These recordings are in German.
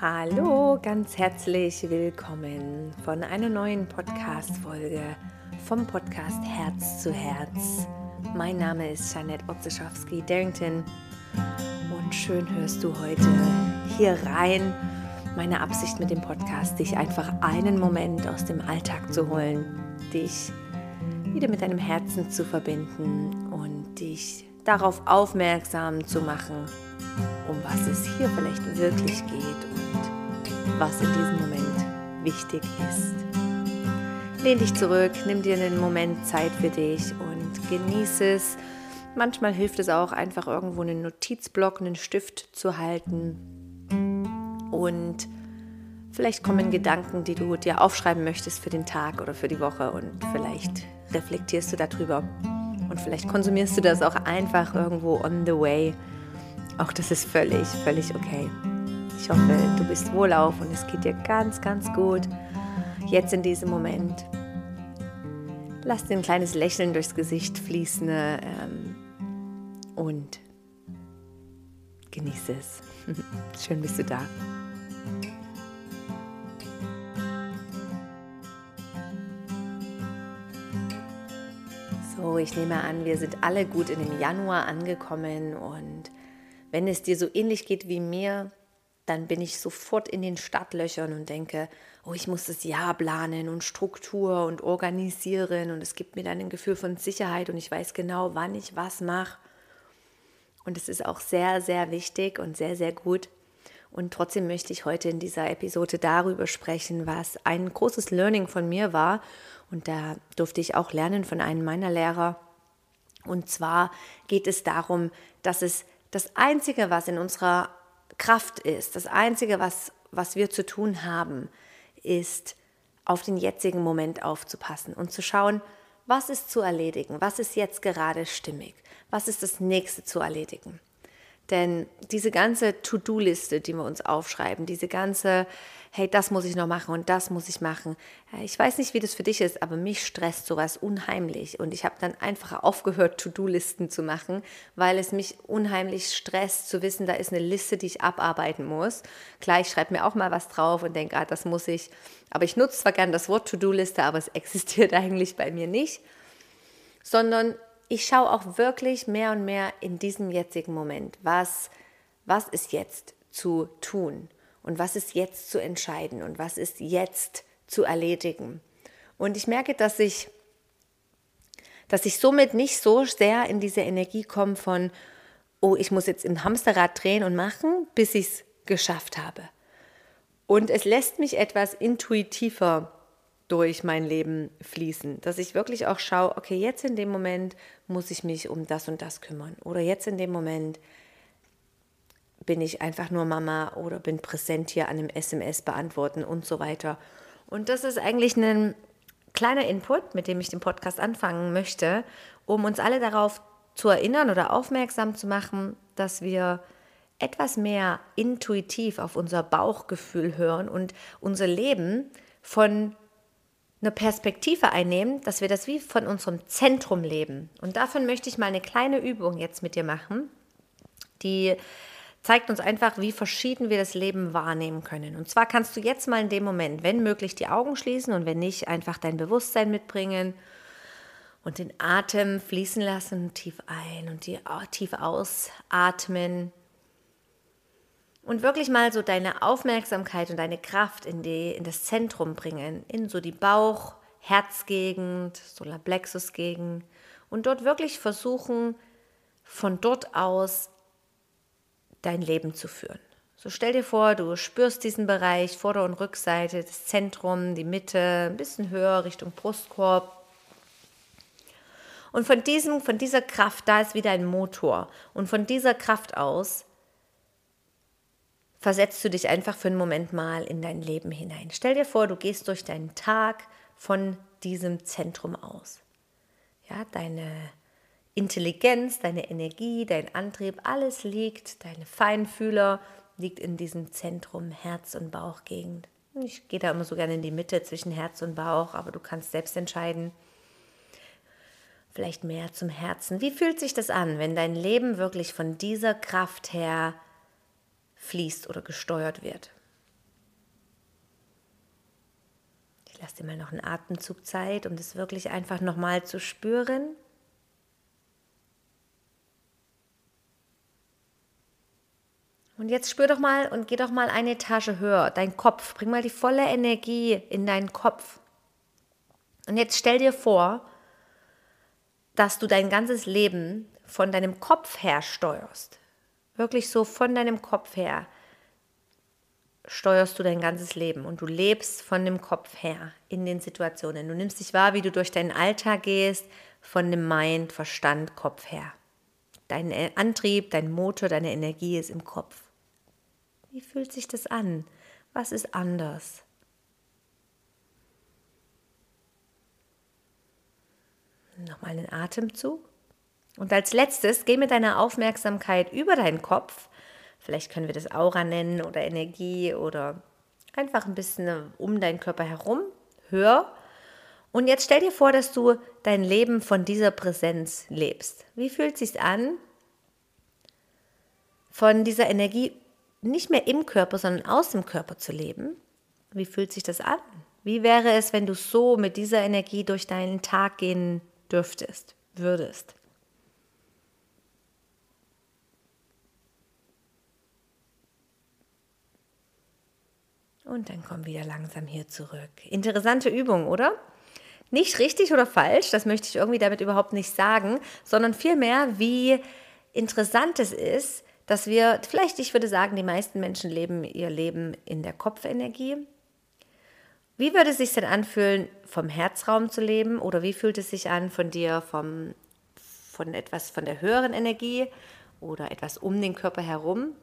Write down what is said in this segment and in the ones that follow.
Hallo, ganz herzlich willkommen von einer neuen Podcast-Folge vom Podcast Herz zu Herz. Mein Name ist Janette Otzeschowski-Darrington und schön hörst du heute hier rein. Meine Absicht mit dem Podcast, dich einfach einen Moment aus dem Alltag zu holen, dich wieder mit deinem Herzen zu verbinden und dich darauf aufmerksam zu machen, um was es hier vielleicht wirklich geht was in diesem Moment wichtig ist. Lehn dich zurück, nimm dir einen Moment Zeit für dich und genieße es. Manchmal hilft es auch einfach irgendwo einen Notizblock, einen Stift zu halten und vielleicht kommen Gedanken, die du dir aufschreiben möchtest für den Tag oder für die Woche und vielleicht reflektierst du darüber und vielleicht konsumierst du das auch einfach irgendwo on the way. Auch das ist völlig, völlig okay. Ich hoffe, du bist wohlauf und es geht dir ganz, ganz gut. Jetzt in diesem Moment. Lass dir ein kleines Lächeln durchs Gesicht fließen ähm, und genieße es. Schön bist du da. So, ich nehme an, wir sind alle gut in dem Januar angekommen und wenn es dir so ähnlich geht wie mir, dann bin ich sofort in den Startlöchern und denke, oh, ich muss das Jahr planen und Struktur und organisieren und es gibt mir dann ein Gefühl von Sicherheit und ich weiß genau, wann ich was mache. Und es ist auch sehr, sehr wichtig und sehr, sehr gut. Und trotzdem möchte ich heute in dieser Episode darüber sprechen, was ein großes Learning von mir war. Und da durfte ich auch lernen von einem meiner Lehrer. Und zwar geht es darum, dass es das Einzige, was in unserer Kraft ist, das Einzige, was, was wir zu tun haben, ist auf den jetzigen Moment aufzupassen und zu schauen, was ist zu erledigen, was ist jetzt gerade stimmig, was ist das nächste zu erledigen. Denn diese ganze To-Do-Liste, die wir uns aufschreiben, diese ganze hey, das muss ich noch machen und das muss ich machen. Ich weiß nicht, wie das für dich ist, aber mich stresst sowas unheimlich. Und ich habe dann einfach aufgehört, To-Do-Listen zu machen, weil es mich unheimlich stresst, zu wissen, da ist eine Liste, die ich abarbeiten muss. Klar, ich schreibe mir auch mal was drauf und denke, ah, das muss ich. Aber ich nutze zwar gerne das Wort To-Do-Liste, aber es existiert eigentlich bei mir nicht. Sondern ich schaue auch wirklich mehr und mehr in diesem jetzigen Moment, was, was ist jetzt zu tun und was ist jetzt zu entscheiden und was ist jetzt zu erledigen. Und ich merke, dass ich, dass ich somit nicht so sehr in diese Energie komme von, oh, ich muss jetzt im Hamsterrad drehen und machen, bis ich es geschafft habe. Und es lässt mich etwas intuitiver durch mein Leben fließen, dass ich wirklich auch schaue, okay, jetzt in dem Moment muss ich mich um das und das kümmern oder jetzt in dem Moment bin ich einfach nur Mama oder bin präsent hier an einem SMS beantworten und so weiter. Und das ist eigentlich ein kleiner Input, mit dem ich den Podcast anfangen möchte, um uns alle darauf zu erinnern oder aufmerksam zu machen, dass wir etwas mehr intuitiv auf unser Bauchgefühl hören und unser Leben von einer Perspektive einnehmen, dass wir das wie von unserem Zentrum leben. Und davon möchte ich mal eine kleine Übung jetzt mit dir machen, die zeigt uns einfach, wie verschieden wir das Leben wahrnehmen können. Und zwar kannst du jetzt mal in dem Moment, wenn möglich, die Augen schließen und wenn nicht, einfach dein Bewusstsein mitbringen und den Atem fließen lassen, tief ein und tief ausatmen. Und wirklich mal so deine Aufmerksamkeit und deine Kraft in, die, in das Zentrum bringen, in so die Bauch-, Herzgegend, Solarplexus-Gegend und dort wirklich versuchen, von dort aus dein Leben zu führen. So stell dir vor, du spürst diesen Bereich, Vorder- und Rückseite, das Zentrum, die Mitte, ein bisschen höher Richtung Brustkorb. Und von, diesem, von dieser Kraft, da ist wieder ein Motor. Und von dieser Kraft aus versetzt du dich einfach für einen Moment mal in dein Leben hinein. Stell dir vor, du gehst durch deinen Tag von diesem Zentrum aus. Ja, deine Intelligenz, deine Energie, dein Antrieb, alles liegt, deine Feinfühler liegt in diesem Zentrum Herz- und Bauchgegend. Ich gehe da immer so gerne in die Mitte zwischen Herz und Bauch, aber du kannst selbst entscheiden. Vielleicht mehr zum Herzen. Wie fühlt sich das an, wenn dein Leben wirklich von dieser Kraft her fließt oder gesteuert wird. Ich lasse dir mal noch einen Atemzug Zeit, um das wirklich einfach nochmal zu spüren. Und jetzt spür doch mal und geh doch mal eine Etage höher, dein Kopf. Bring mal die volle Energie in deinen Kopf. Und jetzt stell dir vor, dass du dein ganzes Leben von deinem Kopf her steuerst. Wirklich so von deinem Kopf her steuerst du dein ganzes Leben und du lebst von dem Kopf her in den Situationen. Du nimmst dich wahr, wie du durch deinen Alltag gehst, von dem Mind, Verstand, Kopf her. Dein Antrieb, dein Motor, deine Energie ist im Kopf. Wie fühlt sich das an? Was ist anders? Nochmal einen Atemzug. Und als letztes geh mit deiner Aufmerksamkeit über deinen Kopf. Vielleicht können wir das Aura nennen oder Energie oder einfach ein bisschen um deinen Körper herum. Hör. Und jetzt stell dir vor, dass du dein Leben von dieser Präsenz lebst. Wie fühlt es sich an, von dieser Energie nicht mehr im Körper, sondern aus dem Körper zu leben? Wie fühlt sich das an? Wie wäre es, wenn du so mit dieser Energie durch deinen Tag gehen dürftest, würdest? Und dann komm wieder langsam hier zurück. Interessante Übung, oder? Nicht richtig oder falsch, das möchte ich irgendwie damit überhaupt nicht sagen, sondern vielmehr, wie interessant es ist, dass wir, vielleicht ich würde sagen, die meisten Menschen leben ihr Leben in der Kopfenergie. Wie würde es sich denn anfühlen, vom Herzraum zu leben? Oder wie fühlt es sich an, von dir vom, von etwas von der höheren Energie oder etwas um den Körper herum?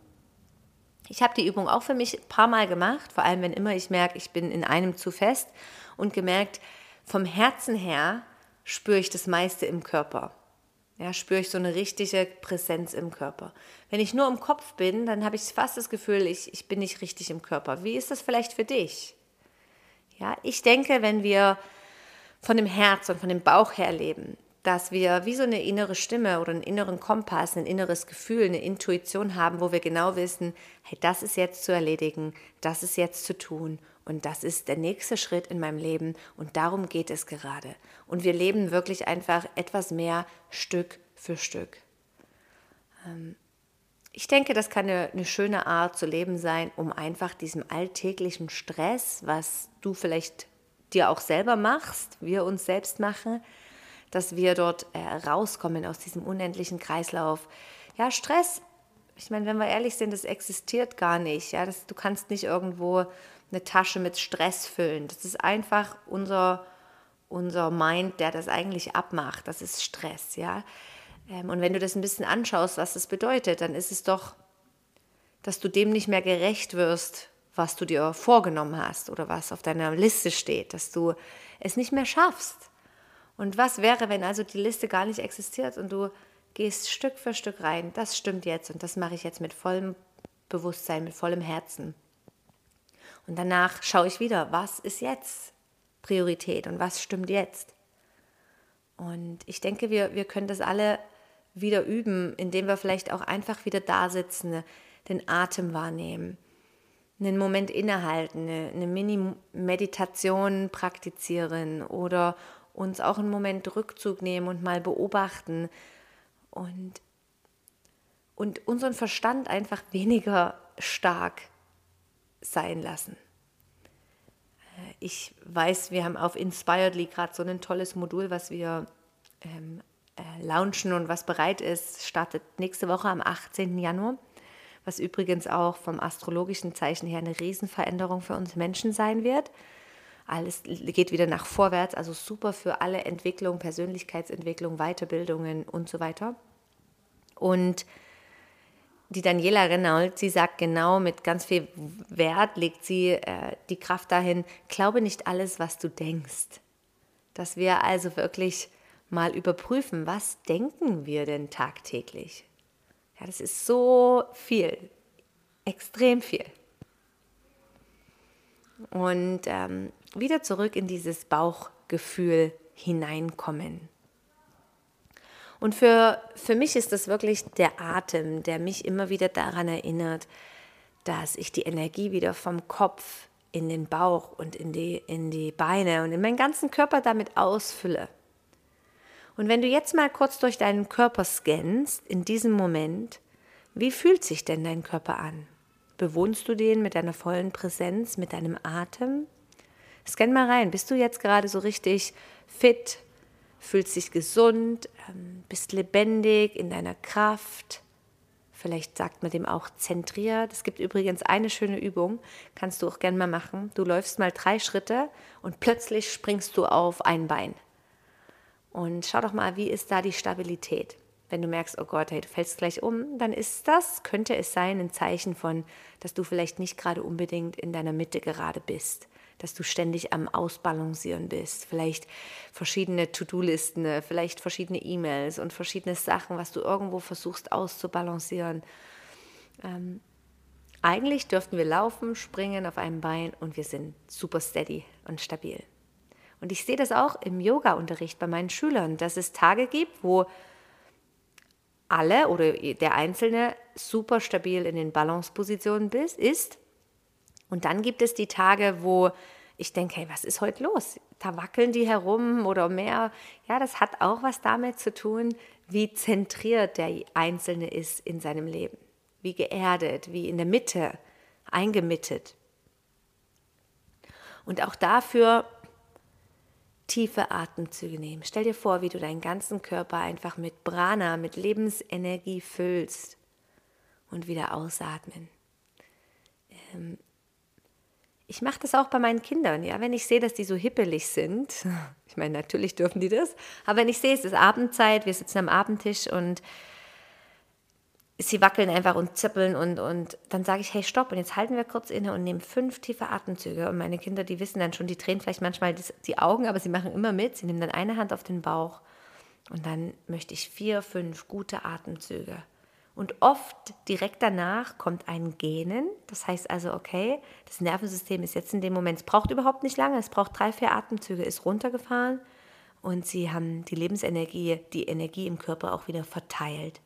Ich habe die Übung auch für mich ein paar Mal gemacht, vor allem wenn immer ich merke, ich bin in einem zu fest und gemerkt, vom Herzen her spüre ich das meiste im Körper. Ja, spüre ich so eine richtige Präsenz im Körper. Wenn ich nur im Kopf bin, dann habe ich fast das Gefühl, ich, ich bin nicht richtig im Körper. Wie ist das vielleicht für dich? Ja, ich denke, wenn wir von dem Herz und von dem Bauch her leben, dass wir wie so eine innere Stimme oder einen inneren Kompass, ein inneres Gefühl, eine Intuition haben, wo wir genau wissen, hey, das ist jetzt zu erledigen, das ist jetzt zu tun und das ist der nächste Schritt in meinem Leben und darum geht es gerade. Und wir leben wirklich einfach etwas mehr Stück für Stück. Ähm, ich denke, das kann eine, eine, schöne Art zu leben sein, um einfach diesem alltäglichen Stress, was du vielleicht dir auch selber machst, wir uns selbst machen, dass wir dort äh, rauskommen aus diesem unendlichen Kreislauf. Ja, Stress, ich meine, wenn wir ehrlich sind, das existiert gar nicht. Ja, das, du kannst nicht irgendwo eine Tasche mit Stress füllen. Das ist einfach unser, unser Mind, der das eigentlich abmacht. Das ist Stress, ja. Ähm, und wenn du das ein bisschen anschaust, was das bedeutet, dann ist es doch, dass du dem nicht mehr gerecht wirst, was du dir vorgenommen hast oder was auf deiner Liste steht, dass du es nicht mehr schaffst. Und was wäre, wenn also die Liste gar nicht existiert und du gehst Stück für Stück rein, das stimmt jetzt und das mache ich jetzt mit vollem Bewusstsein, mit vollem Herzen. Und danach schaue ich wieder, was ist jetzt Priorität und was stimmt jetzt. Und ich denke, wir, wir können das alle wieder üben, indem wir vielleicht auch einfach wieder da sitzen, den Atem wahrnehmen, einen Moment innehalten, eine, eine Mini-Meditation praktizieren oder uns auch einen Moment Rückzug nehmen und mal beobachten und, und unseren Verstand einfach weniger stark sein lassen. Äh, ich weiß, wir haben auf Inspiredly gerade so ein tolles Modul, was wir ähm, äh, launchen und was bereit ist, startet nächste Woche am 18. Januar, was übrigens auch vom astrologischen Zeichen her eine Riesenveränderung für uns Menschen sein wird. Alles geht wieder nach vorwärts, also super für alle Entwicklung, Persönlichkeitsentwicklung, Weiterbildungen und so weiter. Und die Daniela Renault, sie sagt genau, mit ganz viel Wert legt sie äh, die Kraft dahin, glaube nicht alles, was du denkst. Dass wir also wirklich mal überprüfen, was denken wir denn tagtäglich? Ja, das ist so viel, extrem viel. Und ähm, wieder zurück in dieses Bauchgefühl hineinkommen. Und für, für mich ist das wirklich der Atem, der mich immer wieder daran erinnert, dass ich die Energie wieder vom Kopf in den Bauch und in die, in die Beine und in meinen ganzen Körper damit ausfülle. Und wenn du jetzt mal kurz durch deinen Körper scannst, in diesem Moment, wie fühlt sich denn dein Körper an? Bewohnst du den mit deiner vollen Präsenz, mit deinem Atem? Scan mal rein. Bist du jetzt gerade so richtig fit? Fühlst dich gesund? Ähm, bist lebendig in deiner Kraft? Vielleicht sagt man dem auch zentriert. Es gibt übrigens eine schöne Übung, kannst du auch gerne mal machen. Du läufst mal drei Schritte und plötzlich springst du auf ein Bein. Und schau doch mal, wie ist da die Stabilität? Wenn du merkst, oh Gott, hey, du fällst gleich um, dann ist das, könnte es sein, ein Zeichen von, dass du vielleicht nicht gerade unbedingt in deiner Mitte gerade bist dass du ständig am Ausbalancieren bist. Vielleicht verschiedene To-Do-Listen, vielleicht verschiedene E-Mails und verschiedene Sachen, was du irgendwo versuchst auszubalancieren. Ähm, eigentlich dürften wir laufen, springen auf einem Bein und wir sind super steady und stabil. Und ich sehe das auch im Yoga-Unterricht bei meinen Schülern, dass es Tage gibt, wo alle oder der Einzelne super stabil in den Balancepositionen ist und dann gibt es die Tage, wo ich denke, hey, was ist heute los? Da wackeln die herum oder mehr. Ja, das hat auch was damit zu tun, wie zentriert der Einzelne ist in seinem Leben. Wie geerdet, wie in der Mitte, eingemittet. Und auch dafür tiefe Atemzüge nehmen. Stell dir vor, wie du deinen ganzen Körper einfach mit Prana, mit Lebensenergie füllst und wieder ausatmen. Ähm, ich mache das auch bei meinen Kindern, ja, wenn ich sehe, dass die so hippelig sind. Ich meine, natürlich dürfen die das, aber wenn ich sehe, es ist Abendzeit, wir sitzen am Abendtisch und sie wackeln einfach und zippeln und, und dann sage ich, hey, stopp, und jetzt halten wir kurz inne und nehmen fünf tiefe Atemzüge. Und meine Kinder, die wissen dann schon, die drehen vielleicht manchmal die Augen, aber sie machen immer mit. Sie nehmen dann eine Hand auf den Bauch und dann möchte ich vier, fünf gute Atemzüge. Und oft direkt danach kommt ein Gähnen. Das heißt also, okay, das Nervensystem ist jetzt in dem Moment, es braucht überhaupt nicht lange, es braucht drei, vier Atemzüge, ist runtergefahren und sie haben die Lebensenergie, die Energie im Körper auch wieder verteilt.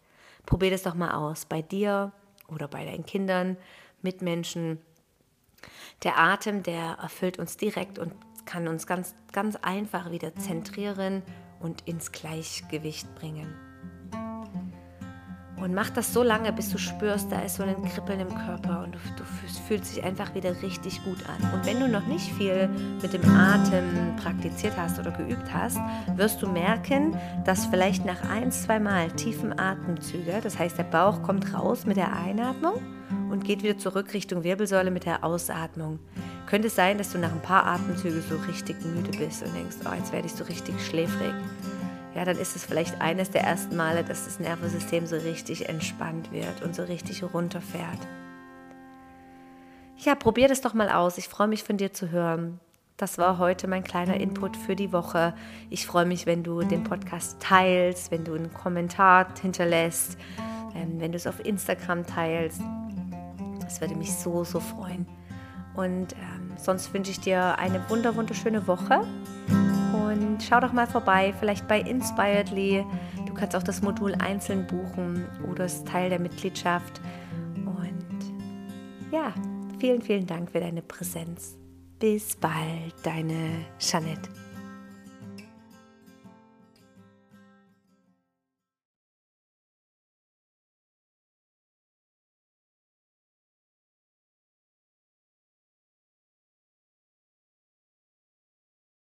Probier das doch mal aus, bei dir oder bei deinen Kindern, Mitmenschen. Der Atem, der erfüllt uns direkt und kann uns ganz, ganz einfach wieder zentrieren und ins Gleichgewicht bringen. Und mach das so lange, bis du spürst, da ist so ein Kribbeln im Körper und du, du fühlst sich einfach wieder richtig gut an. Und wenn du noch nicht viel mit dem Atem praktiziert hast oder geübt hast, wirst du merken, dass vielleicht nach ein, zwei Mal tiefen Atemzüge, das heißt der Bauch kommt raus mit der Einatmung und geht wieder zurück Richtung Wirbelsäule mit der Ausatmung. Könnte es sein, dass du nach ein paar Atemzügen so richtig müde bist und denkst, oh, jetzt werde ich so richtig schläfrig ja, dann ist es vielleicht eines der ersten Male, dass das Nervensystem so richtig entspannt wird und so richtig runterfährt. Ja, probier das doch mal aus. Ich freue mich von dir zu hören. Das war heute mein kleiner Input für die Woche. Ich freue mich, wenn du den Podcast teilst, wenn du einen Kommentar hinterlässt, ähm, wenn du es auf Instagram teilst. Das würde mich so, so freuen. Und ähm, sonst wünsche ich dir eine wunder, wunderschöne Woche und schau doch mal vorbei, vielleicht bei Inspiredly. Du kannst auch das Modul einzeln buchen oder es Teil der Mitgliedschaft. Und ja, vielen, vielen Dank für deine Präsenz. Bis bald, deine Jeanette.